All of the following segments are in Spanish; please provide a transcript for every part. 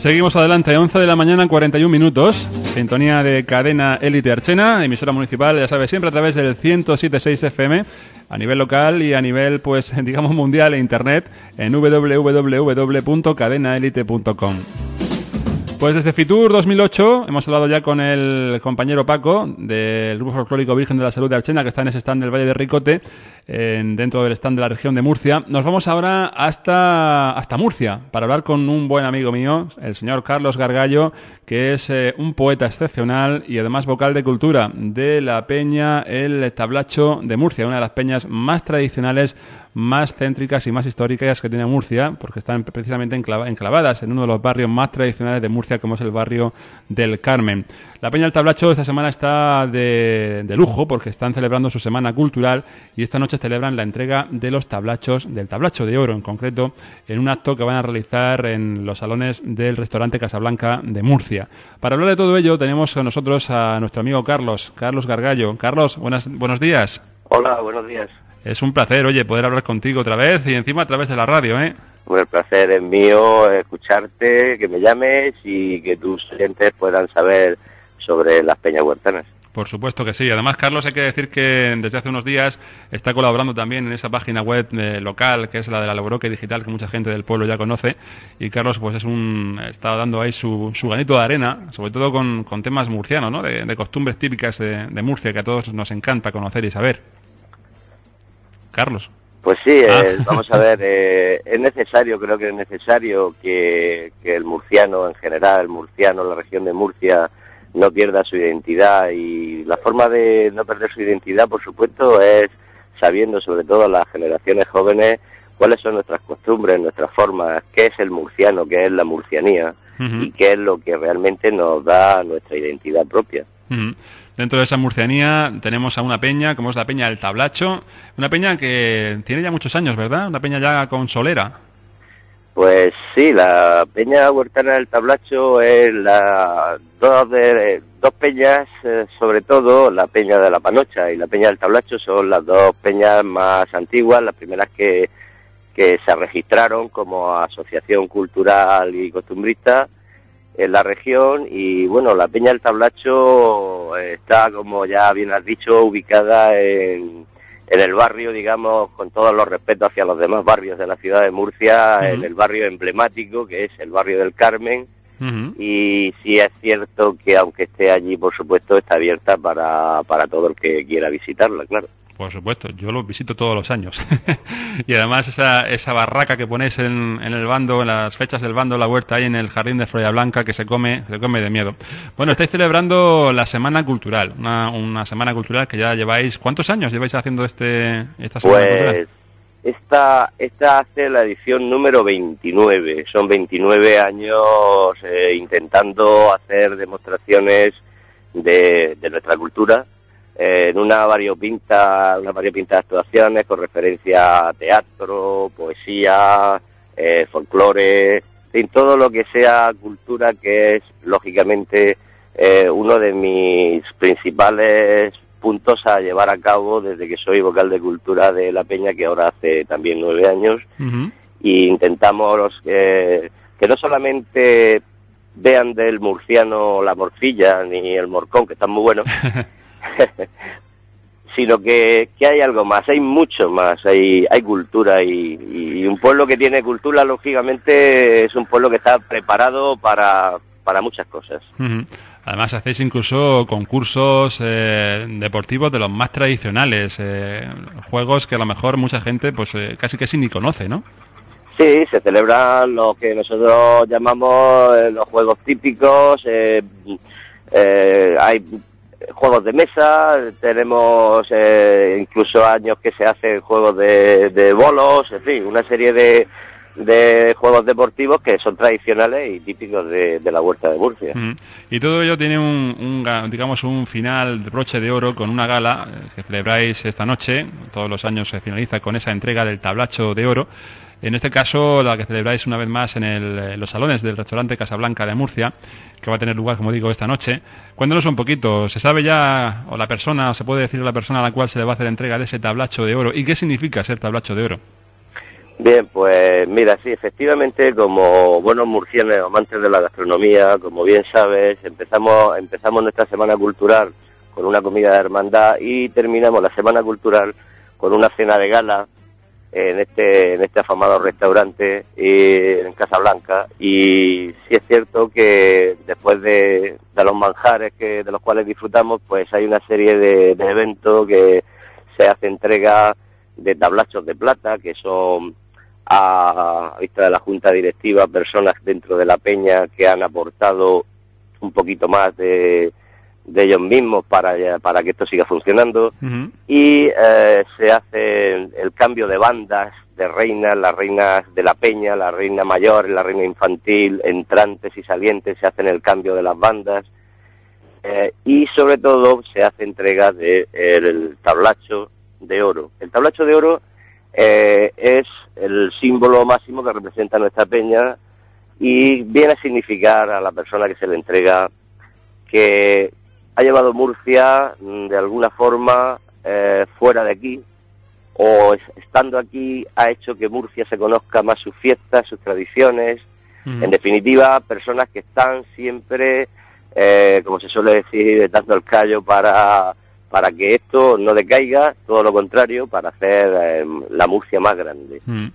Seguimos adelante, 11 de la mañana, 41 minutos. Sintonía de cadena Élite Archena, emisora municipal, ya sabes, siempre a través del 107.6 FM, a nivel local y a nivel, pues, digamos, mundial e internet, en www.cadenaelite.com. Pues desde Fitur 2008 hemos hablado ya con el compañero Paco del Grupo Folclórico Virgen de la Salud de Archena, que está en ese stand del Valle de Ricote, dentro del stand de la región de Murcia. Nos vamos ahora hasta, hasta Murcia para hablar con un buen amigo mío, el señor Carlos Gargallo, que es eh, un poeta excepcional y además vocal de cultura de la peña El Tablacho de Murcia, una de las peñas más tradicionales más céntricas y más históricas que tiene Murcia, porque están precisamente enclavadas en uno de los barrios más tradicionales de Murcia, como es el barrio del Carmen. La Peña del Tablacho esta semana está de, lujo, porque están celebrando su semana cultural y esta noche celebran la entrega de los tablachos, del tablacho de oro en concreto, en un acto que van a realizar en los salones del restaurante Casablanca de Murcia. Para hablar de todo ello, tenemos con nosotros a nuestro amigo Carlos, Carlos Gargallo. Carlos, buenas, buenos días. Hola, buenos días. Es un placer, oye, poder hablar contigo otra vez y encima a través de la radio, ¿eh? Pues el placer es mío escucharte, que me llames y que tus clientes puedan saber sobre las peñas huertanas. Por supuesto que sí. Además, Carlos, hay que decir que desde hace unos días está colaborando también en esa página web eh, local, que es la de la Lobroque Digital, que mucha gente del pueblo ya conoce. Y Carlos, pues es un, está dando ahí su, su ganito de arena, sobre todo con, con temas murcianos, ¿no? De, costumbres típicas de, de Murcia, que a todos nos encanta conocer y saber. Carlos. Pues sí, ah. eh, vamos a ver, eh, es necesario, creo que es necesario que, el murciano en general, el murciano, la región de Murcia, no pierda su identidad y la forma de no perder su identidad, por supuesto, es sabiendo sobre todo las generaciones jóvenes cuáles son nuestras costumbres, nuestras formas, qué es el murciano, qué es la murcianía y qué es lo que realmente nos da nuestra identidad propia. Dentro de esa murcianía tenemos a una peña, como es la peña del Tablacho, una peña que tiene ya muchos años, ¿verdad? Una peña ya con solera. Pues sí, la peña huertana del Tablacho es la dos, de, dos peñas, eh, sobre todo la peña de la Panocha y la peña del Tablacho son las dos peñas más antiguas, las primeras que, que se registraron como asociación cultural y costumbrista en la región y bueno, la Peña del Tablacho está, como ya bien has dicho, ubicada en, en el barrio, digamos, con todos los respetos hacia los demás barrios de la ciudad de Murcia, en el barrio emblemático que es el barrio del Carmen. Y sí es cierto que aunque esté allí, por supuesto, está abierta para, para todo el que quiera visitarla, claro. Por supuesto, yo lo visito todos los años. y además esa, esa barraca que ponéis en, en, el bando, en las fechas del bando, la huerta ahí en el jardín de Floria Blanca, que se come, se come de miedo. Bueno, estáis celebrando la Semana Cultural, una, una semana cultural que ya lleváis, ¿cuántos años lleváis haciendo este, esta Semana pues, Cultural? Esta, esta hace la edición número 29. Son 29 años eh, intentando hacer demostraciones de, de nuestra cultura en una variopinta, una variopinta de actuaciones con referencia a teatro, poesía, eh, folclore, en todo lo que sea cultura, que es lógicamente eh, uno de mis principales puntos a llevar a cabo desde que soy vocal de cultura de La Peña, que ahora hace también nueve años, y intentamos que no solamente vean del murciano la morcilla ni el morcón, que están muy buenos, sino que, que, hay algo más, hay mucho más, hay, hay cultura y, un pueblo que tiene cultura, lógicamente, es un pueblo que está preparado para, para muchas cosas. Además, hacéis incluso concursos eh, deportivos de los más tradicionales, eh, juegos que a lo mejor mucha gente pues eh, casi que sí ni conoce, ¿no? Sí, se celebran lo que nosotros llamamos los juegos típicos. hay juegos de mesa, tenemos eh, incluso años que se hacen juegos de, de bolos, en fin, una serie de, de juegos deportivos que son tradicionales y típicos de, la Huerta de Murcia. Mm. Y todo ello tiene un, digamos, un final broche de oro con una gala eh, que celebráis esta noche. Todos los años se finaliza con esa entrega del tablacho de oro. En este caso, la que celebráis una vez más en, el, los salones del restaurante Casablanca de Murcia, que va a tener lugar, como digo, esta noche. Cuéntanos un poquito, ¿se sabe ya, o la persona, o se puede decir a la persona a la cual se le va a hacer entrega de ese tablacho de oro? ¿Y qué significa ser tablacho de oro? Bien, pues mira, sí, efectivamente, como buenos murcianos amantes de la gastronomía, como bien sabes, empezamos, empezamos nuestra semana cultural con una comida de hermandad y terminamos la semana cultural con una cena de gala en este, en este afamado restaurante en Casablanca. Y sí es cierto que después de, los manjares que, de los cuales disfrutamos, pues hay una serie de, de eventos que se hace entrega de tablachos de plata, que son a, vista de la junta directiva personas dentro de la peña que han aportado un poquito más de, de ellos mismos para, para que esto siga funcionando. Y eh, se hace el cambio de bandas de reinas, las reinas de la peña, la reina mayor, la reina infantil, entrantes y salientes, se hacen el cambio de las bandas. Eh, y sobre todo se hace entrega del de, tablacho de oro. El tablacho de oro eh, es el símbolo máximo que representa nuestra peña y viene a significar a la persona que se le entrega que ha llevado Murcia mm, de alguna forma eh, fuera de aquí o estando aquí ha hecho que Murcia se conozca más sus fiestas, sus tradiciones, en definitiva, personas que están siempre, eh, como se suele decir, dando el callo para para que esto no decaiga, todo lo contrario, para hacer eh, la Murcia más grande. Mm.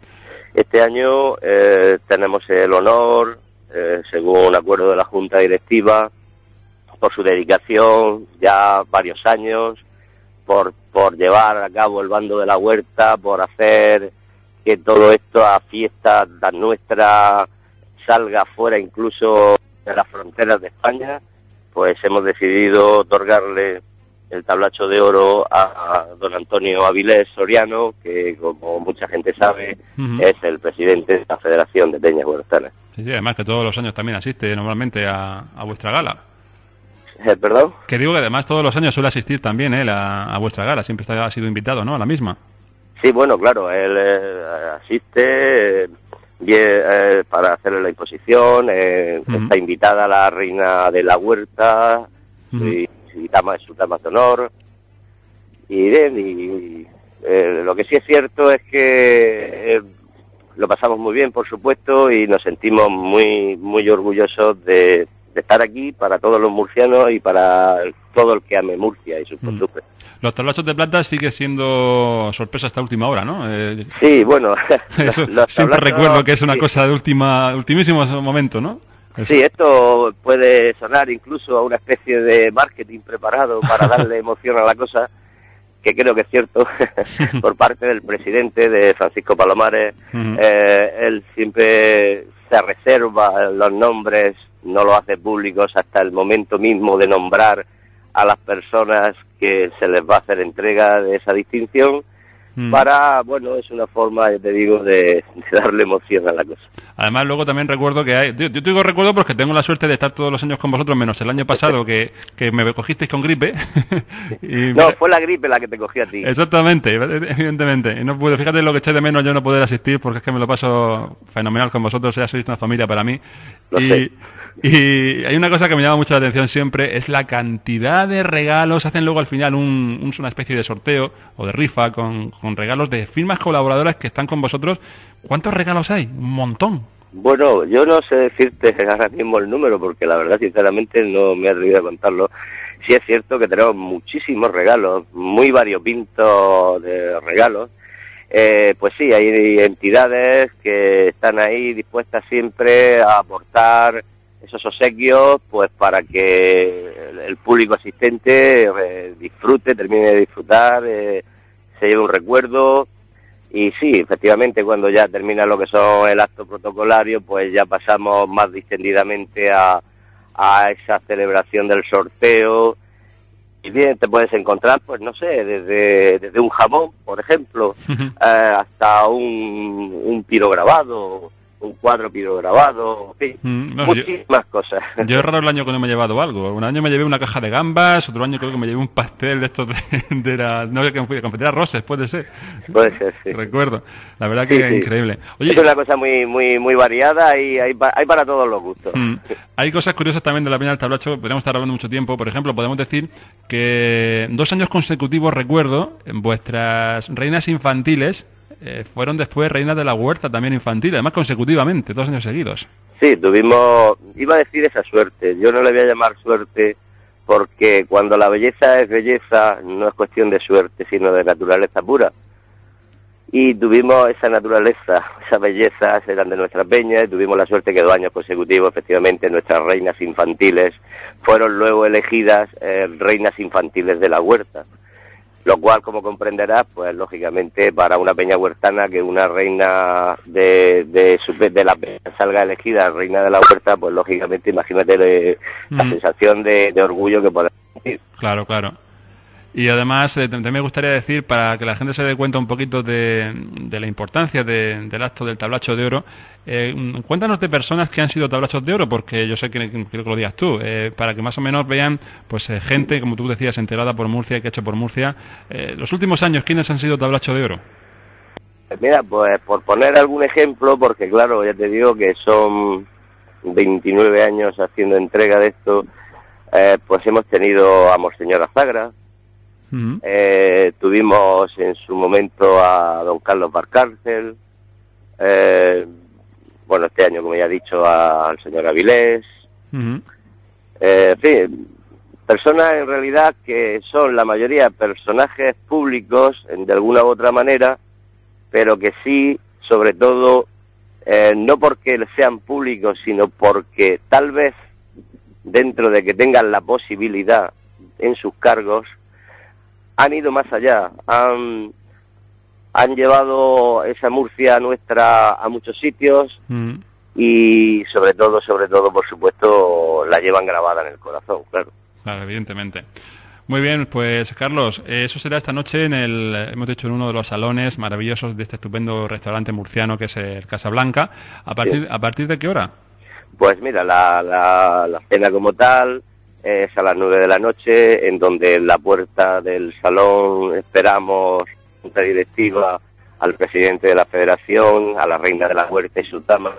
Este año eh, tenemos el honor, eh, según un acuerdo de la Junta Directiva, por su dedicación ya varios años, por, por llevar a cabo el bando de la huerta, por hacer que todo esto a fiesta tan nuestra salga fuera incluso de las fronteras de España, pues hemos decidido otorgarle el tablacho de oro a, don Antonio Avilés Soriano, que como mucha gente sabe es el presidente de la Federación de Peñas Huertanas. Sí, sí, además que todos los años también asiste normalmente a, vuestra gala. Eh, ¿Perdón? Que digo que además todos los años suele asistir también él a, vuestra gala, siempre está, ha sido invitado, ¿no? A la misma. Sí, bueno, claro, él eh, asiste eh, para hacerle la imposición, está invitada la reina de la huerta, y y dama, su dama de honor. Y bien, y eh, lo que sí es cierto es que eh, lo pasamos muy bien, por supuesto, y nos sentimos muy, muy orgullosos de, estar aquí para todos los murcianos y para todo el que ame Murcia y sus mm. costumbres. Los tablachos de plata sigue siendo sorpresa hasta última hora, ¿no? Eh, sí, bueno. siempre recuerdo que es una cosa de última, ultimísimo momento, ¿no? Sí, esto puede sonar incluso a una especie de marketing preparado para darle emoción a la cosa, que creo que es cierto, por parte del presidente de Francisco Palomares. Eh, él siempre se reserva los nombres, no lo hace públicos hasta el momento mismo de nombrar a las personas que se les va a hacer entrega de esa distinción Mm. para, bueno, es una forma, ya te digo, de, darle emoción a la cosa. Además, luego también recuerdo que hay, yo, te digo recuerdo porque tengo la suerte de estar todos los años con vosotros, menos el año pasado que, que me cogisteis con gripe. no, fue la gripe la que te cogí a ti. Exactamente, evidentemente. Y no pude, fíjate lo que eché de menos yo no poder asistir porque es que me lo paso fenomenal con vosotros, ya sois una familia para mí. Y, y hay una cosa que me llama mucho la atención siempre, es la cantidad de regalos. Hacen luego al final un, una especie de sorteo o de rifa con, con regalos de firmas colaboradoras que están con vosotros. ¿Cuántos regalos hay? Un montón. Bueno, yo no sé decirte ahora mismo el número porque la verdad sinceramente no me he atrevido a contarlo. Sí es cierto que tenemos muchísimos regalos, muy variopintos de regalos. Eh, pues sí, hay entidades que están ahí dispuestas siempre a aportar esos obsequios pues para que el público asistente eh, disfrute, termine de disfrutar, eh, se lleve un recuerdo. Y sí, efectivamente cuando ya termina lo que son el acto protocolario pues ya pasamos más distendidamente a, a esa celebración del sorteo bien te puedes encontrar, pues no sé, desde, desde un jamón, por ejemplo, eh, hasta un, un tiro grabado, un cuadro grabado, en fin, mm, muchísimas cosas. Yo es raro el año que no me he llevado algo. Un año me llevé una caja de gambas, otro año creo que me llevé un pastel de estos de, de la... No sé qué fui, de Roses, puede ser. Puede ser, sí. Recuerdo. La verdad que es increíble. Oye, es una cosa muy muy muy variada y hay, hay para todos los gustos. Mm. Hay cosas curiosas también de la peña del tablacho, podríamos estar hablando mucho tiempo. Por ejemplo, podemos decir que dos años consecutivos, recuerdo, en vuestras reinas infantiles eh, fueron después reinas de la huerta también infantil, además consecutivamente, dos años seguidos. Sí, tuvimos, iba a decir esa suerte, yo no le voy a llamar suerte porque cuando la belleza es belleza no es cuestión de suerte, sino de naturaleza pura. Y tuvimos esa naturaleza, esa belleza, eran de nuestras peñas, y tuvimos la suerte que dos años consecutivos, efectivamente, nuestras reinas infantiles fueron luego elegidas eh, reinas infantiles de la huerta lo cual, como comprenderás, pues lógicamente para una peña huertana que una reina de, de, de la peña salga elegida reina de la huerta, pues lógicamente imagínate la mm. sensación de, de, orgullo que podemos sentir. Claro, claro. Y además, eh, también me gustaría decir, para que la gente se dé cuenta un poquito de, la importancia del acto del tablacho de oro, eh, cuéntanos de personas que han sido tablachos de oro, porque yo sé que quiero que lo digas tú, eh, para que más o menos vean, pues gente, como tú decías, enterada por Murcia, que ha hecho por Murcia. los últimos años, ¿quiénes han sido tablachos de oro? Mira, pues por poner algún ejemplo, porque claro, ya te digo que son 29 años haciendo entrega de esto, pues hemos tenido a Monseñor Azagra, eh, tuvimos en su momento a don Carlos Barcárcel, eh, bueno, este año, como ya he dicho, al señor Avilés, eh, en fin, personas en realidad que son la mayoría personajes públicos de alguna u otra manera, pero que sí, sobre todo, no porque sean públicos, sino porque tal vez dentro de que tengan la posibilidad en sus cargos, han ido más allá, han, han llevado esa Murcia nuestra a muchos sitios mm. y sobre todo, sobre todo, por supuesto, la llevan grabada en el corazón, claro. Claro, evidentemente. Muy bien, pues Carlos, eso será esta noche en el, hemos dicho, en uno de los salones maravillosos de este estupendo restaurante murciano que es el Casablanca. ¿A partir, ¿a partir de qué hora? Pues mira, la, la, la cena como tal, es a las nueve de la noche, en donde en la puerta del salón esperamos junta directiva al presidente de la federación, a la reina de la huerta y su dama,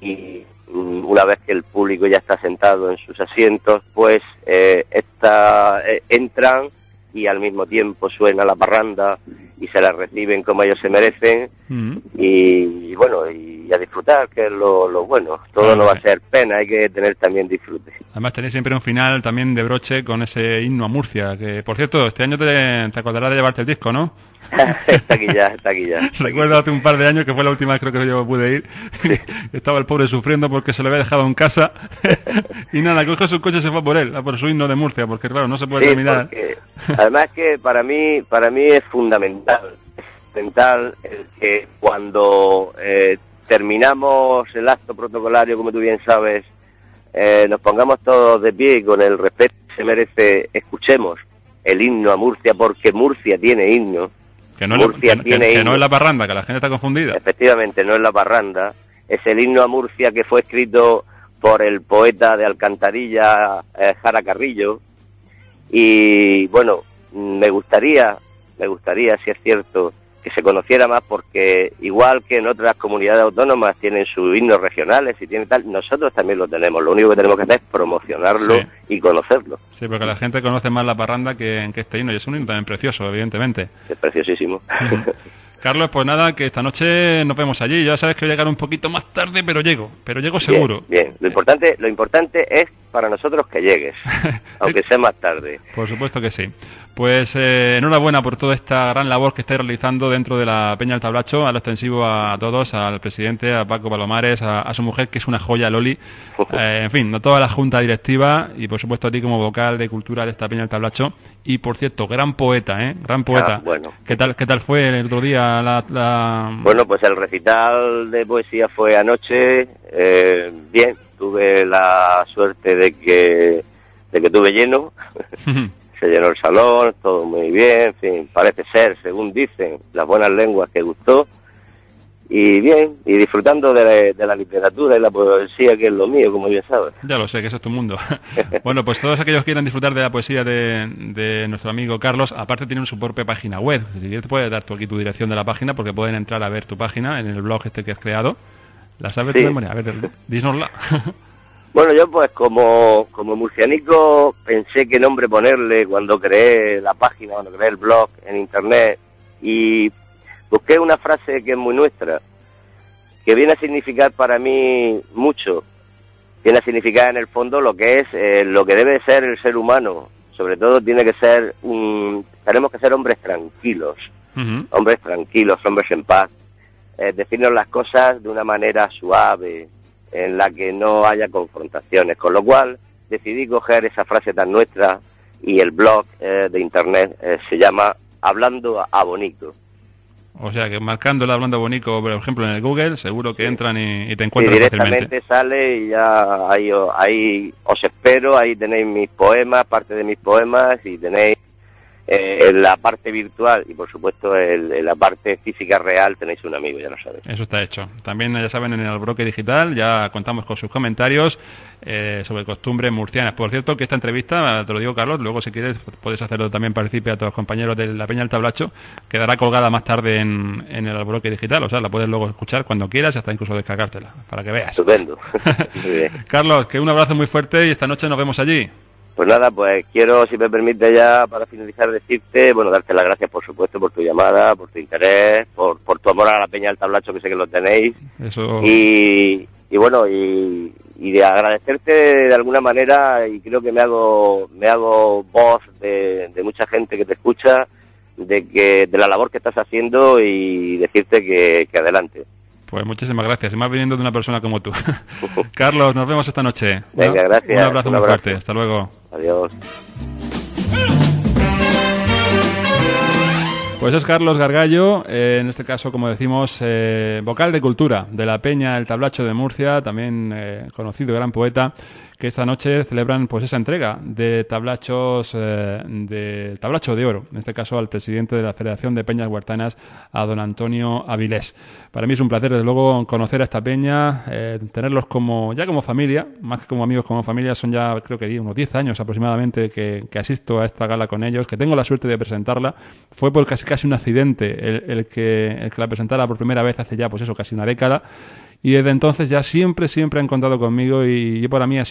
y una vez que el público ya está sentado en sus asientos, pues eh, eh, entran y al mismo tiempo suena la parranda y se la reciben como ellos se merecen y, bueno y a disfrutar que es lo, bueno todo no va a ser pena hay que tener también disfrute además tenéis siempre un final también de broche con ese himno a Murcia que por cierto este año te, te acordarás de llevarte el disco ¿no? está aquí ya, está aquí ya. Recuerdo hace un par de años que fue la última vez creo que yo pude ir. Estaba el pobre sufriendo porque se lo había dejado en casa. y nada, cogió su coche y se fue por él, a por su himno de Murcia, porque claro, no se puede terminar. además que para mí, para mí es fundamental, fundamental el que cuando eh, terminamos el acto protocolario, como tú bien sabes, eh, nos pongamos todos de pie y con el respeto que se merece, escuchemos el himno a Murcia, porque Murcia tiene himno que no, es la parranda, que la gente está confundida. Efectivamente, no es la parranda. Es el himno a Murcia que fue escrito por el poeta de Alcantarilla, eh, Jara Carrillo. Y bueno, me gustaría, me gustaría, si es cierto, que se conociera más porque igual que en otras comunidades autónomas tienen sus himnos regionales y tiene tal, nosotros también lo tenemos. Lo único que tenemos que hacer es promocionarlo y conocerlo. Sí, porque la gente conoce más la parranda que, que este himno y es un himno también precioso, evidentemente. Es preciosísimo. Carlos, pues nada, que esta noche nos vemos allí. Ya sabes que voy a llegar un poquito más tarde, pero llego, pero llego seguro. Bien, Lo importante, lo importante es para nosotros que llegues, aunque sea más tarde. Por supuesto que sí. Pues eh, enhorabuena por toda esta gran labor que estáis realizando dentro de la Peña del Tablacho, a lo extensivo a todos, al presidente, a Paco Palomares, a, su mujer, que es una joya, Loli, eh, en fin, a toda la junta directiva y por supuesto a ti como vocal de cultura de esta Peña del Tablacho. Y por cierto, gran poeta, ¿eh? Gran poeta. Ah, bueno. ¿Qué tal, ¿Qué tal fue el otro día la, Bueno, pues el recital de poesía fue anoche, eh, bien, tuve la suerte de que, de que tuve lleno. se llenó el salón, todo muy bien, en fin, parece ser, según dicen las buenas lenguas, que gustó. Y bien, y disfrutando de la, literatura y la poesía, que es lo mío, como bien sabes. Ya lo sé, que eso es tu mundo. bueno, pues todos aquellos que quieran disfrutar de la poesía de, nuestro amigo Carlos, aparte tienen su propia página web. Si quieres, puedes dar tú aquí tu dirección de la página, porque pueden entrar a ver tu página en el blog este que has creado. ¿La sabes de memoria? A ver, dísnosla. Bueno, yo pues como, como murcianico pensé qué nombre ponerle cuando creé la página, cuando creé el blog en internet y busqué una frase que es muy nuestra, que viene a significar para mí mucho, viene a significar en el fondo lo que es, eh, lo que debe ser el ser humano, sobre todo tiene que ser, un, tenemos que ser hombres tranquilos, hombres tranquilos, hombres en paz, eh, decirnos las cosas de una manera suave, en la que no haya confrontaciones. Con lo cual decidí coger esa frase tan nuestra y el blog eh, de internet eh, se llama Hablando a Bonico. O sea que marcándola hablando Bonico, por ejemplo, en el Google, seguro que entran y, te encuentran y directamente sale y ya ahí, ahí os espero, ahí tenéis mis poemas, parte de mis poemas y tenéis eh, en la parte virtual y por supuesto en, la parte física real tenéis un amigo, ya lo sabéis. Eso está hecho. También ya saben en el broque digital ya contamos con sus comentarios eh, sobre costumbres murcianas. Por cierto que esta entrevista, te lo digo Carlos, luego si quieres puedes hacerlo también participe a todos los compañeros de la Peña del Tablacho, quedará colgada más tarde en, en el broque digital, o sea, la puedes luego escuchar cuando quieras y hasta incluso descargártela, para que veas. Estupendo. Carlos, que un abrazo muy fuerte y esta noche nos vemos allí. Pues nada, pues quiero, si me permite ya para finalizar, decirte, bueno, darte las gracias por supuesto por tu llamada, por tu interés, por, por tu amor a la Peña del Tablacho, que sé que lo tenéis. Eso... Y, y bueno, y, de agradecerte de alguna manera, y creo que me hago, me hago voz de, mucha gente que te escucha, de que de la labor que estás haciendo y decirte que, que adelante. Pues muchísimas gracias, y más viniendo de una persona como tú. Carlos, nos vemos esta noche. Venga, gracias. Un abrazo muy fuerte, hasta luego. Adiós. Pues es Carlos Gargallo, eh, en este caso, como decimos, eh, vocal de cultura de la Peña El Tablacho de Murcia, también eh, conocido gran poeta que esta noche celebran pues esa entrega de tablachos eh, de tablacho de oro, en este caso al presidente de la Federación de Peñas Huertanas, a don Antonio Avilés. Para mí es un placer, desde luego, conocer a esta peña, eh, tenerlos como ya como familia, más que como amigos, como familia, son ya creo que unos 10 años aproximadamente que, asisto a esta gala con ellos, que tengo la suerte de presentarla. Fue por casi casi un accidente el, que, el que la presentara por primera vez hace ya, pues eso, casi una década y desde entonces ya siempre, siempre han contado conmigo y, para mí ha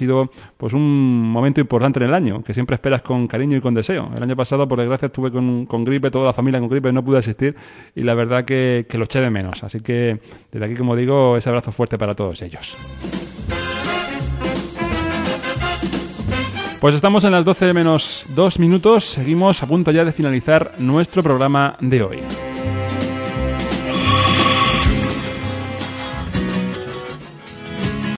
pues un momento importante en el año, que siempre esperas con cariño y con deseo. El año pasado, por desgracia, estuve con, con gripe, toda la familia con gripe, no pude asistir y la verdad que, que lo eché de menos. Así que desde aquí, como digo, ese abrazo fuerte para todos ellos. Pues estamos en las 12 menos 2 minutos, seguimos a punto ya de finalizar nuestro programa de hoy.